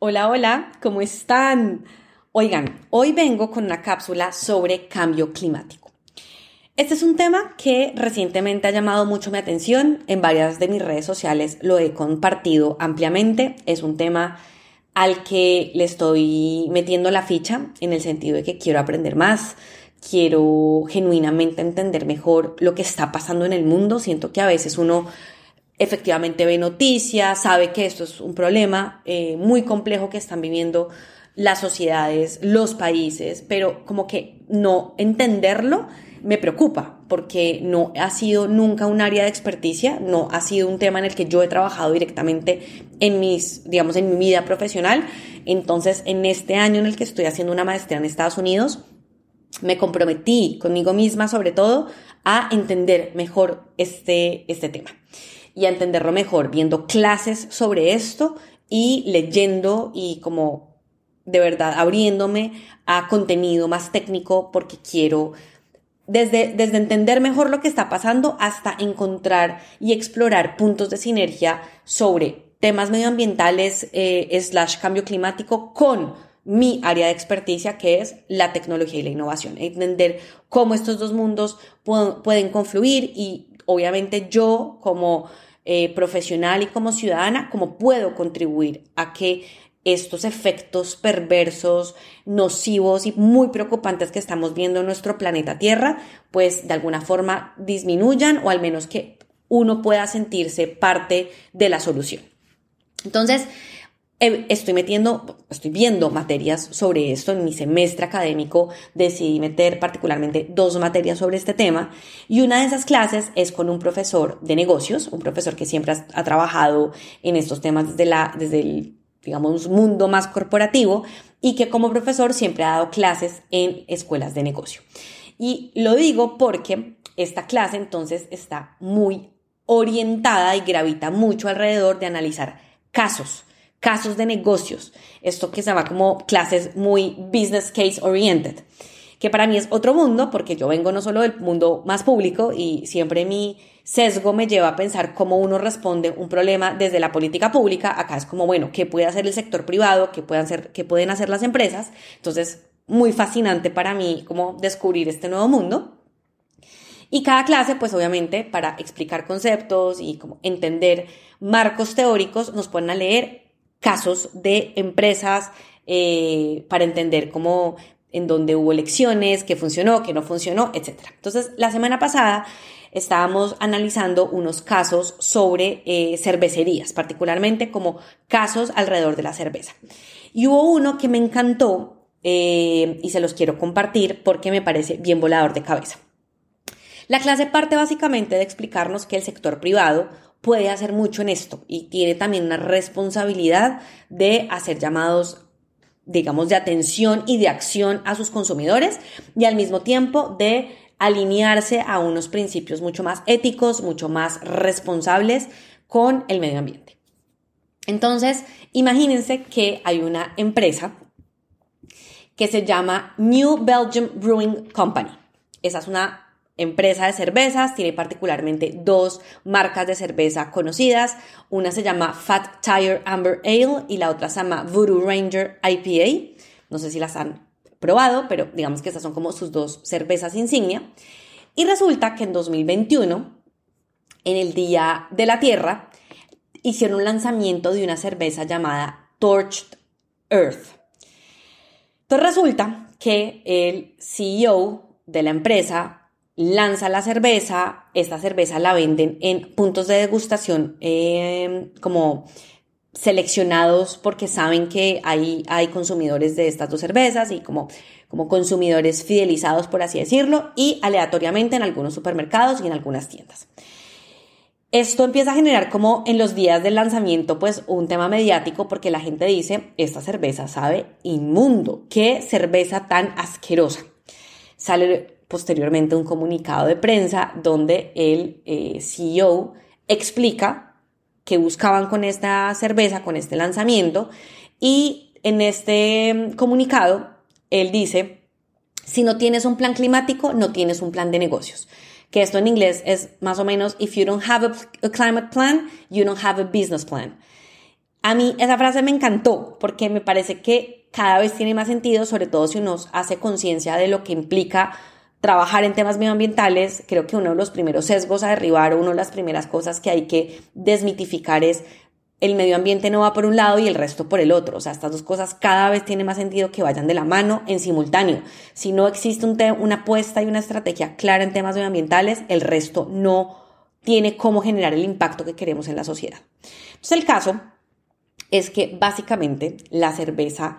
Hola, hola, ¿cómo están? Oigan, hoy vengo con una cápsula sobre cambio climático. Este es un tema que recientemente ha llamado mucho mi atención. En varias de mis redes sociales lo he compartido ampliamente. Es un tema al que le estoy metiendo la ficha en el sentido de que quiero aprender más, quiero genuinamente entender mejor lo que está pasando en el mundo. Siento que a veces uno efectivamente ve noticias, sabe que esto es un problema eh, muy complejo que están viviendo las sociedades, los países, pero como que no entenderlo me preocupa porque no ha sido nunca un área de experticia, no ha sido un tema en el que yo he trabajado directamente en mis, digamos, en mi vida profesional. Entonces, en este año en el que estoy haciendo una maestría en Estados Unidos, me comprometí conmigo misma, sobre todo, a entender mejor este, este tema y entenderlo mejor viendo clases sobre esto y leyendo y como de verdad abriéndome a contenido más técnico porque quiero desde, desde entender mejor lo que está pasando hasta encontrar y explorar puntos de sinergia sobre temas medioambientales eh, slash cambio climático con mi área de experticia que es la tecnología y la innovación. Entender cómo estos dos mundos pueden confluir y obviamente yo como eh, profesional y como ciudadana, cómo puedo contribuir a que estos efectos perversos, nocivos y muy preocupantes que estamos viendo en nuestro planeta Tierra, pues de alguna forma disminuyan o al menos que uno pueda sentirse parte de la solución. Entonces, estoy metiendo, estoy viendo materias sobre esto en mi semestre académico, decidí meter particularmente dos materias sobre este tema. Y una de esas clases es con un profesor de negocios, un profesor que siempre ha, trabajado en estos temas desde, la, desde el, digamos, mundo más corporativo y que como profesor siempre ha dado clases en escuelas de negocio. Y lo digo porque esta clase entonces está muy orientada y gravita mucho alrededor de analizar casos casos de negocios, esto que se llama como clases muy business case oriented, que para mí es otro mundo porque yo vengo no solo del mundo más público y siempre mi sesgo me lleva a pensar cómo uno responde un problema desde la política pública, acá es como, bueno, ¿qué puede hacer el sector privado? ¿Qué pueden hacer, qué pueden hacer las empresas? Entonces, muy fascinante para mí como descubrir este nuevo mundo. Y cada clase, pues obviamente, para explicar conceptos y como entender marcos teóricos, nos ponen a leer casos de empresas eh, para entender cómo en dónde hubo elecciones, qué funcionó, qué no funcionó, etc. Entonces, la semana pasada estábamos analizando unos casos sobre eh, cervecerías, particularmente como casos alrededor de la cerveza. Y hubo uno que me encantó eh, y se los quiero compartir porque me parece bien volador de cabeza. La clase parte básicamente de explicarnos que el sector privado puede hacer mucho en esto y tiene también una responsabilidad de hacer llamados digamos, de atención y de acción a sus consumidores y al mismo tiempo de alinearse a unos principios mucho más éticos, mucho más responsables con el medio ambiente. Entonces, imagínense que hay una empresa que se llama New Belgium Brewing Company. Esa es una empresa de cervezas, tiene particularmente dos marcas de cerveza conocidas. Una se llama Fat Tire Amber Ale y la otra se llama Voodoo Ranger IPA. No sé si las han probado, pero digamos que estas son como sus dos cervezas insignia. Y resulta que en 2021, en el Día de la Tierra, hicieron un lanzamiento de una cerveza llamada Torched Earth. Entonces resulta que el CEO de la empresa lanza la cerveza, esta cerveza la venden en puntos de degustación em, como seleccionados porque saben que hay, hay consumidores de estas dos cervezas y como, como consumidores fidelizados, por así decirlo, y aleatoriamente en algunos supermercados y en algunas tiendas. Esto empieza a generar como en los días del lanzamiento pues un tema mediático porque la gente dice, esta cerveza sabe inmundo, qué cerveza tan asquerosa. Sale posteriormente un comunicado de prensa donde el eh, CEO explica que buscaban con esta cerveza, con este lanzamiento, y en este comunicado él dice, si no tienes un plan climático, no tienes un plan de negocios. Que esto en inglés es más o menos, if you don't have a, climate plan, you don't have a business plan. A mí esa frase me encantó porque me parece que cada vez tiene más sentido, sobre todo si uno hace conciencia de lo que implica trabajar en temas medioambientales. Creo que uno de los primeros sesgos a derribar, una de las primeras cosas que hay que desmitificar es el medio ambiente no va por un lado y el resto por el otro. O sea, estas dos cosas cada vez tiene más sentido que vayan de la mano en simultáneo. Si no existe una apuesta y una estrategia clara en temas medioambientales, el resto no tiene cómo generar el impacto que queremos en la sociedad. Entonces, el caso es que básicamente la cerveza,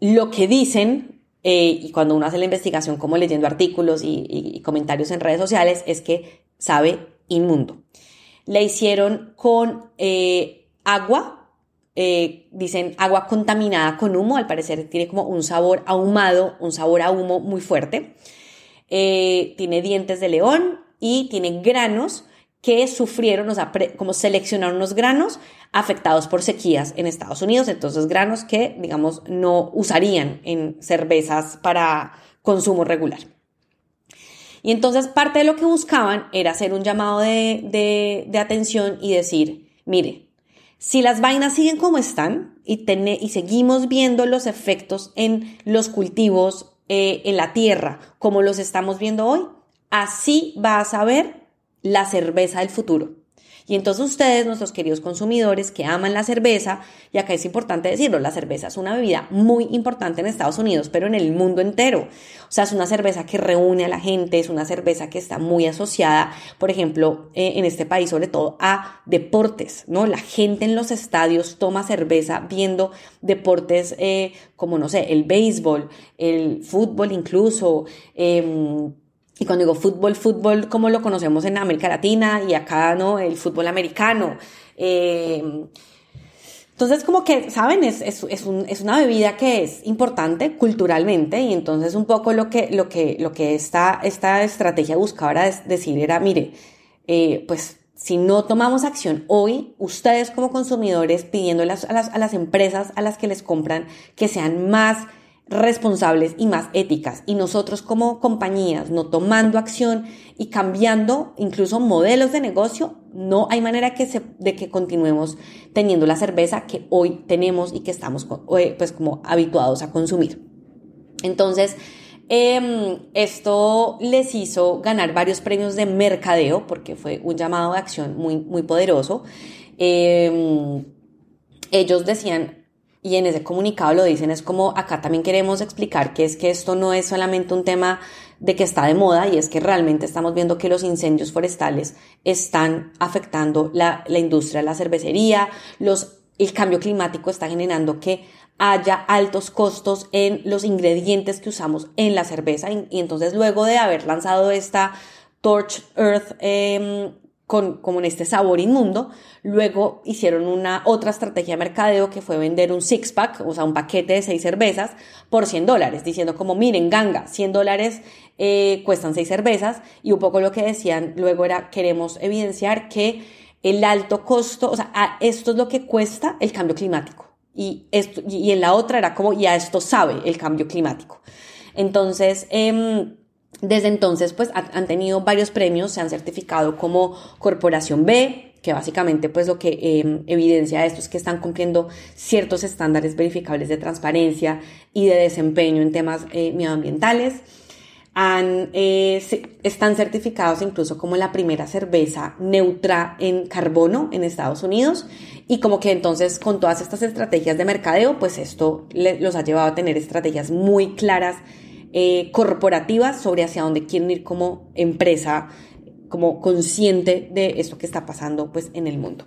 lo que dicen, eh, y cuando uno hace la investigación, como leyendo artículos y, comentarios en redes sociales, es que sabe inmundo. La hicieron con eh, agua, eh, dicen agua contaminada con humo, al parecer tiene como un sabor ahumado, un sabor a humo muy fuerte. tiene dientes de león y tiene granos que sufrieron, o sea, como seleccionaron los granos afectados por sequías en Estados Unidos, entonces granos que, digamos, no usarían en cervezas para consumo regular. Y entonces parte de lo que buscaban era hacer un llamado de, atención y decir, mire, si las vainas siguen como están y, y seguimos viendo los efectos en los cultivos, eh, en la tierra, como los estamos viendo hoy, así va a saber la cerveza del futuro. Y entonces ustedes, nuestros queridos consumidores que aman la cerveza, y acá es importante decirlo, la cerveza es una bebida muy importante en Estados Unidos, pero en el mundo entero. O sea, es una cerveza que reúne a la gente, es una cerveza que está muy asociada, por ejemplo, eh, en este país sobre todo a deportes, ¿no? La gente en los estadios toma cerveza viendo deportes eh, como, no sé, el béisbol, el fútbol incluso. Em, y cuando digo fútbol, fútbol como lo conocemos en América Latina y acá, ¿no? El fútbol americano. Eh, entonces, como que, ¿saben? Es, es, es, un, es, una bebida que es importante culturalmente y entonces un poco lo que, lo que, lo que esta, esta estrategia buscaba era decir era, mire, eh, pues si no tomamos acción hoy, ustedes como consumidores pidiéndole a las, a las empresas a las que les compran que sean más responsables y más éticas. Y nosotros como compañías no tomando acción y cambiando incluso modelos de negocio, no hay manera que se, de que continuemos teniendo la cerveza que hoy tenemos y que estamos eh, pues como habituados a consumir. Entonces, em, esto les hizo ganar varios premios de mercadeo porque fue un llamado de acción muy, muy poderoso. Em, ellos decían, y en ese comunicado lo dicen, es como acá también queremos explicar que es que esto no es solamente un tema de que está de moda y es que realmente estamos viendo que los incendios forestales están afectando la, la industria de la cervecería, los, el cambio climático está generando que haya altos costos en los ingredientes que usamos en la cerveza y, entonces luego de haber lanzado esta Torch Earth eh, con, como en este sabor inmundo. Luego hicieron una otra estrategia de mercadeo que fue vender un six pack, o sea, un paquete de seis cervezas por 100 dólares, diciendo como, miren, ganga, 100 dólares eh, cuestan seis cervezas. Y un poco lo que decían luego era, queremos evidenciar que el alto costo, o sea, esto es lo que cuesta el cambio climático. Y, esto, y en la otra era como, ya esto sabe el cambio climático. Entonces, eh, desde entonces, pues han tenido varios premios, se han certificado como Corporación B, que básicamente pues lo que em, evidencia esto es que están cumpliendo ciertos estándares verificables de transparencia y de desempeño en temas eh, medioambientales. Han, eh, están certificados incluso como la primera cerveza neutra en carbono en Estados Unidos y como que entonces con todas estas estrategias de mercadeo, pues esto los ha llevado a tener estrategias muy claras eh, corporativas sobre hacia dónde quieren ir como empresa, como consciente de esto que está pasando pues en el mundo.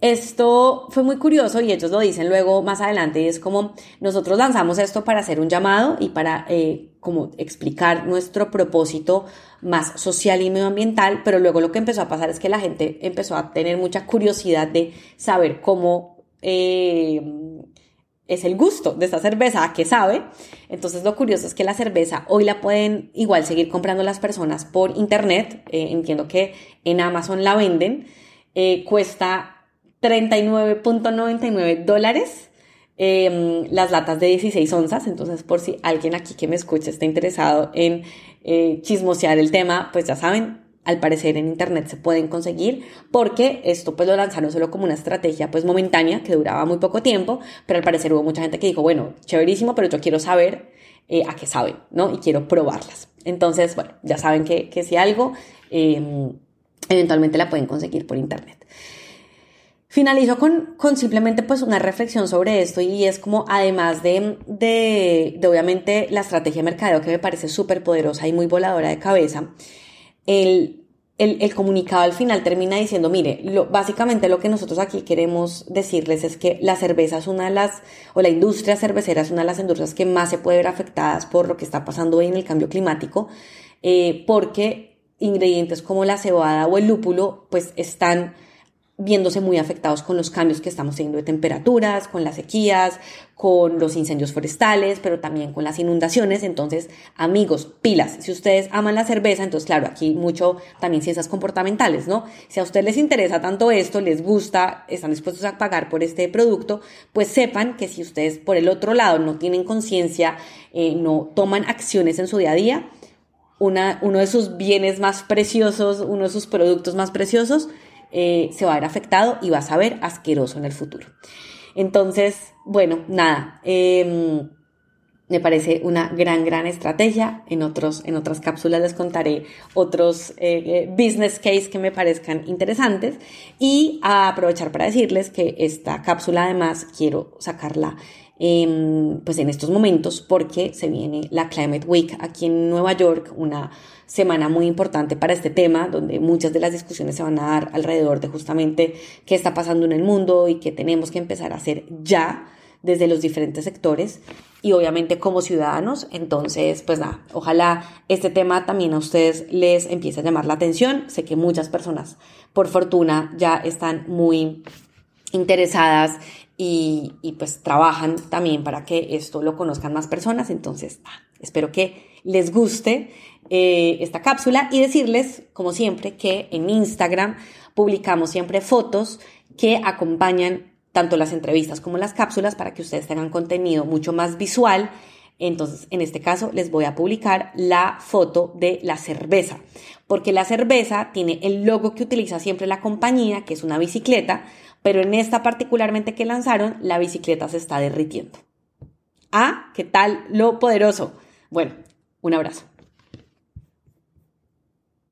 Esto fue muy curioso y ellos lo dicen luego más adelante es como nosotros lanzamos esto para hacer un llamado y para eh, como explicar nuestro propósito más social y medioambiental, pero luego lo que empezó a pasar es que la gente empezó a tener mucha curiosidad de saber cómo eh, es el gusto de esta cerveza, a qué sabe. Entonces lo curioso es que la cerveza hoy la pueden igual seguir comprando las personas por internet. Eh, entiendo que en Amazon la venden. Eh, cuesta 39.99 dólares em, las latas de 16 onzas. Entonces por si alguien aquí que me escucha está interesado en eh, chismosear el tema, pues ya saben, al parecer en internet se pueden conseguir porque esto pues lo lanzaron solo como una estrategia pues momentánea que duraba muy poco tiempo, pero al parecer hubo mucha gente que dijo, bueno, chéverísimo, pero yo quiero saber eh, a qué saben, ¿no? Y quiero probarlas. Entonces, bueno, ya saben que, que si algo, em, eventualmente la pueden conseguir por internet. Finalizo con, con, simplemente pues una reflexión sobre esto y es como además de, de, de obviamente la estrategia de mercadeo que me parece súper poderosa y muy voladora de cabeza, el, el, comunicado al final termina diciendo, mire, lo, básicamente lo que nosotros aquí queremos decirles es que la cerveza es una de las, o la industria cervecera es una de las industrias que más se puede ver afectadas por lo que está pasando hoy en el cambio climático, eh, porque ingredientes como la cebada o el lúpulo, pues están viéndose muy afectados con los cambios que estamos teniendo de temperaturas, con las sequías, con los incendios forestales, pero también con las inundaciones. Entonces, amigos, pilas. Si ustedes aman la cerveza, entonces, claro, aquí mucho también ciencias comportamentales, ¿no? Si a ustedes les interesa tanto esto, les gusta, están dispuestos a pagar por este producto, pues sepan que si ustedes por el otro lado no tienen conciencia, eh, no toman acciones en su día a día, una, uno de sus bienes más preciosos, uno de sus productos más preciosos, eh, se va a ver afectado y va a saber asqueroso en el futuro. Entonces, bueno, nada. Em, me parece una gran, gran estrategia. En, otros, en otras cápsulas les contaré otros eh, eh, business case que me parezcan interesantes. Y aprovechar para decirles que esta cápsula además quiero sacarla pues en estos momentos porque se viene la Climate Week aquí en Nueva York, una semana muy importante para este tema, donde muchas de las discusiones se van a dar alrededor de justamente qué está pasando en el mundo y qué tenemos que empezar a hacer ya desde los diferentes sectores y obviamente como ciudadanos. Entonces, pues nada, ojalá este tema también a ustedes les empiece a llamar la atención. Sé que muchas personas, por fortuna, ya están muy interesadas y, pues trabajan también para que esto lo conozcan más personas. Entonces, espero que les guste eh, esta cápsula y decirles, como siempre, que en Instagram publicamos siempre fotos que acompañan tanto las entrevistas como las cápsulas para que ustedes tengan contenido mucho más visual. Entonces, en este caso, les voy a publicar la foto de la cerveza, porque la cerveza tiene el logo que utiliza siempre la compañía, que es una bicicleta, pero en esta particularmente que lanzaron, la bicicleta se está derritiendo. Ah, ¿qué tal lo poderoso? Bueno, un abrazo.